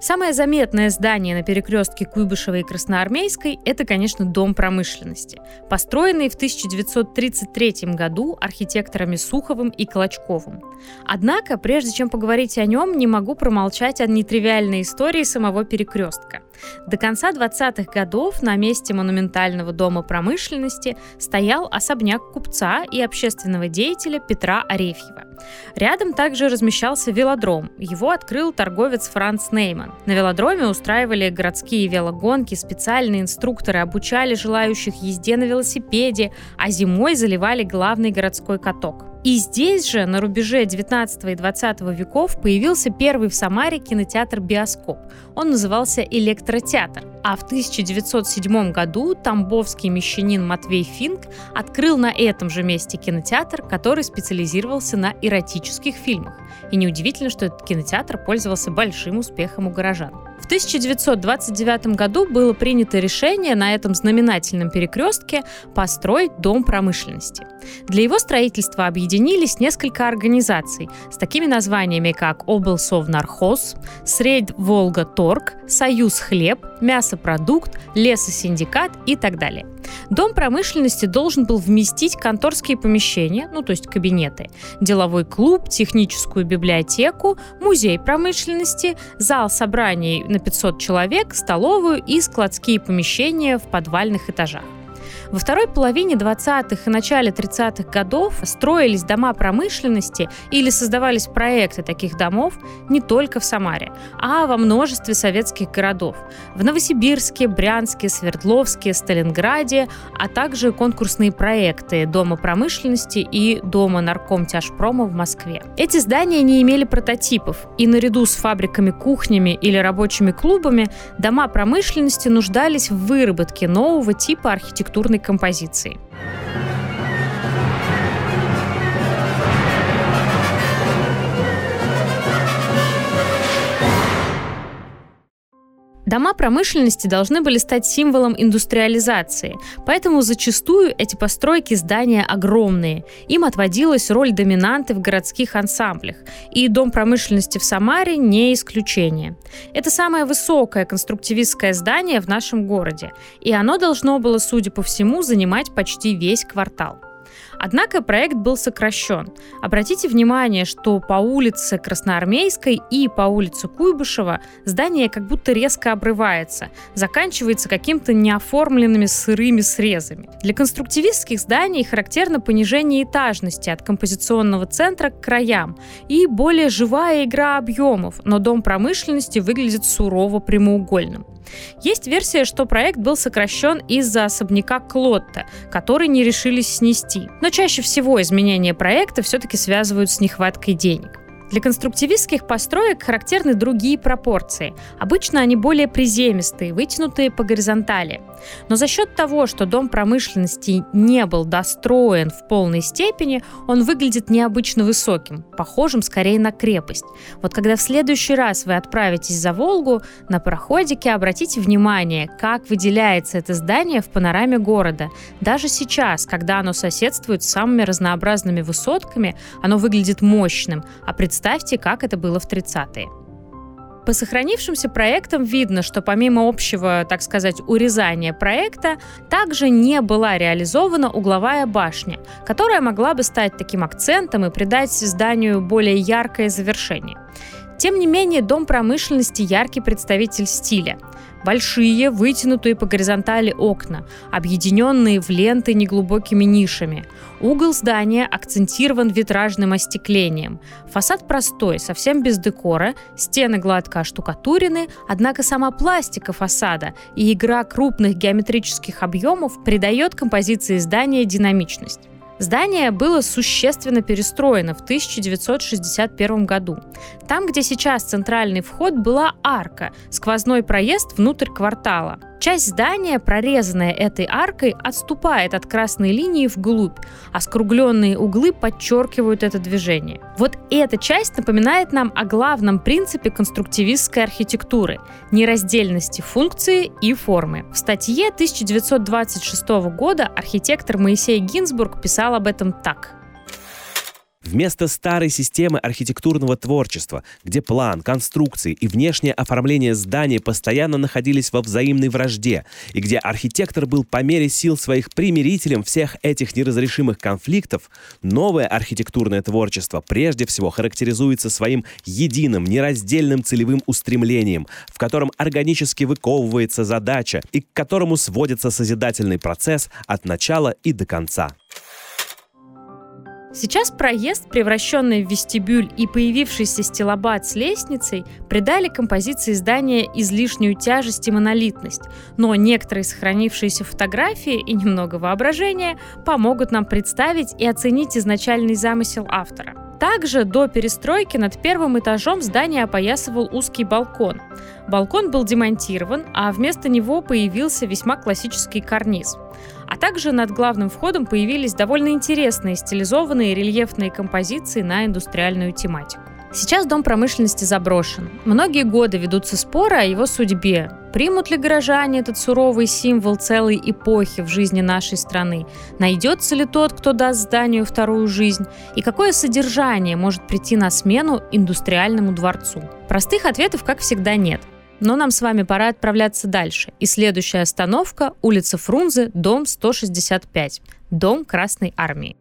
Самое заметное здание на перекрестке Куйбышева и Красноармейской – это, конечно, Дом промышленности, построенный в 1933 году архитекторами Суховым и Колочковым. Однако, прежде чем поговорить о нем, не могу промолчать о нетривиальной истории самого перекрестка. До конца 20-х годов на месте монументального дома промышленности стоял особняк купца и общественного деятеля Петра Арефьева. Рядом также размещался велодром. Его открыл торговец Франц Нейман. На велодроме устраивали городские велогонки, специальные инструкторы обучали желающих езде на велосипеде, а зимой заливали главный городской каток. И здесь же, на рубеже 19 и 20 веков, появился первый в Самаре кинотеатр «Биоскоп». Он назывался «Электротеатр». А в 1907 году тамбовский мещанин Матвей Финк открыл на этом же месте кинотеатр, который специализировался на эротических фильмах. И неудивительно, что этот кинотеатр пользовался большим успехом у горожан. В 1929 году было принято решение на этом знаменательном перекрестке построить дом промышленности. Для его строительства объединились несколько организаций с такими названиями, как Облсовнархоз, Средь Волга Торг, Союз Хлеб, Мясопродукт, Лесосиндикат и так далее. Дом промышленности должен был вместить конторские помещения, ну то есть кабинеты, деловой клуб, техническую библиотеку, музей промышленности, зал собраний на 500 человек, столовую и складские помещения в подвальных этажах. Во второй половине 20-х и начале 30-х годов строились дома промышленности или создавались проекты таких домов не только в Самаре, а во множестве советских городов. В Новосибирске, Брянске, Свердловске, Сталинграде, а также конкурсные проекты Дома промышленности и Дома наркомтяжпрома в Москве. Эти здания не имели прототипов, и наряду с фабриками-кухнями или рабочими клубами дома промышленности нуждались в выработке нового типа архитектурной композиции. Дома промышленности должны были стать символом индустриализации, поэтому зачастую эти постройки здания огромные. Им отводилась роль доминанты в городских ансамблях, и Дом промышленности в Самаре не исключение. Это самое высокое конструктивистское здание в нашем городе, и оно должно было, судя по всему, занимать почти весь квартал. Однако проект был сокращен. Обратите внимание, что по улице Красноармейской и по улице Куйбышева здание как будто резко обрывается, заканчивается каким-то неоформленными сырыми срезами. Для конструктивистских зданий характерно понижение этажности от композиционного центра к краям и более живая игра объемов, но дом промышленности выглядит сурово прямоугольным. Есть версия, что проект был сокращен из-за особняка Клотта, который не решились снести. Но чаще всего изменения проекта все-таки связывают с нехваткой денег. Для конструктивистских построек характерны другие пропорции. Обычно они более приземистые, вытянутые по горизонтали. Но за счет того, что дом промышленности не был достроен в полной степени, он выглядит необычно высоким, похожим скорее на крепость. Вот когда в следующий раз вы отправитесь за Волгу, на проходике обратите внимание, как выделяется это здание в панораме города. Даже сейчас, когда оно соседствует с самыми разнообразными высотками, оно выглядит мощным, а представьте как это было в 30-е. По сохранившимся проектам видно, что помимо общего, так сказать, урезания проекта, также не была реализована угловая башня, которая могла бы стать таким акцентом и придать зданию более яркое завершение. Тем не менее, дом промышленности яркий представитель стиля. Большие, вытянутые по горизонтали окна, объединенные в ленты неглубокими нишами. Угол здания акцентирован витражным остеклением. Фасад простой, совсем без декора, стены гладко оштукатурены, однако сама пластика фасада и игра крупных геометрических объемов придает композиции здания динамичность. Здание было существенно перестроено в 1961 году. Там, где сейчас центральный вход, была арка, сквозной проезд внутрь квартала – Часть здания, прорезанная этой аркой, отступает от красной линии вглубь, а скругленные углы подчеркивают это движение. Вот эта часть напоминает нам о главном принципе конструктивистской архитектуры – нераздельности функции и формы. В статье 1926 года архитектор Моисей Гинзбург писал об этом так – Вместо старой системы архитектурного творчества, где план, конструкции и внешнее оформление здания постоянно находились во взаимной вражде, и где архитектор был по мере сил своих примирителем всех этих неразрешимых конфликтов, новое архитектурное творчество прежде всего характеризуется своим единым, нераздельным целевым устремлением, в котором органически выковывается задача и к которому сводится созидательный процесс от начала и до конца. Сейчас проезд, превращенный в вестибюль и появившийся стилобат с лестницей, придали композиции здания излишнюю тяжесть и монолитность, но некоторые сохранившиеся фотографии и немного воображения помогут нам представить и оценить изначальный замысел автора. Также до перестройки над первым этажом здание опоясывал узкий балкон. Балкон был демонтирован, а вместо него появился весьма классический карниз. А также над главным входом появились довольно интересные стилизованные рельефные композиции на индустриальную тематику. Сейчас дом промышленности заброшен. Многие годы ведутся споры о его судьбе. Примут ли горожане этот суровый символ целой эпохи в жизни нашей страны? Найдется ли тот, кто даст зданию вторую жизнь? И какое содержание может прийти на смену индустриальному дворцу? Простых ответов, как всегда, нет. Но нам с вами пора отправляться дальше. И следующая остановка – улица Фрунзе, дом 165, дом Красной Армии.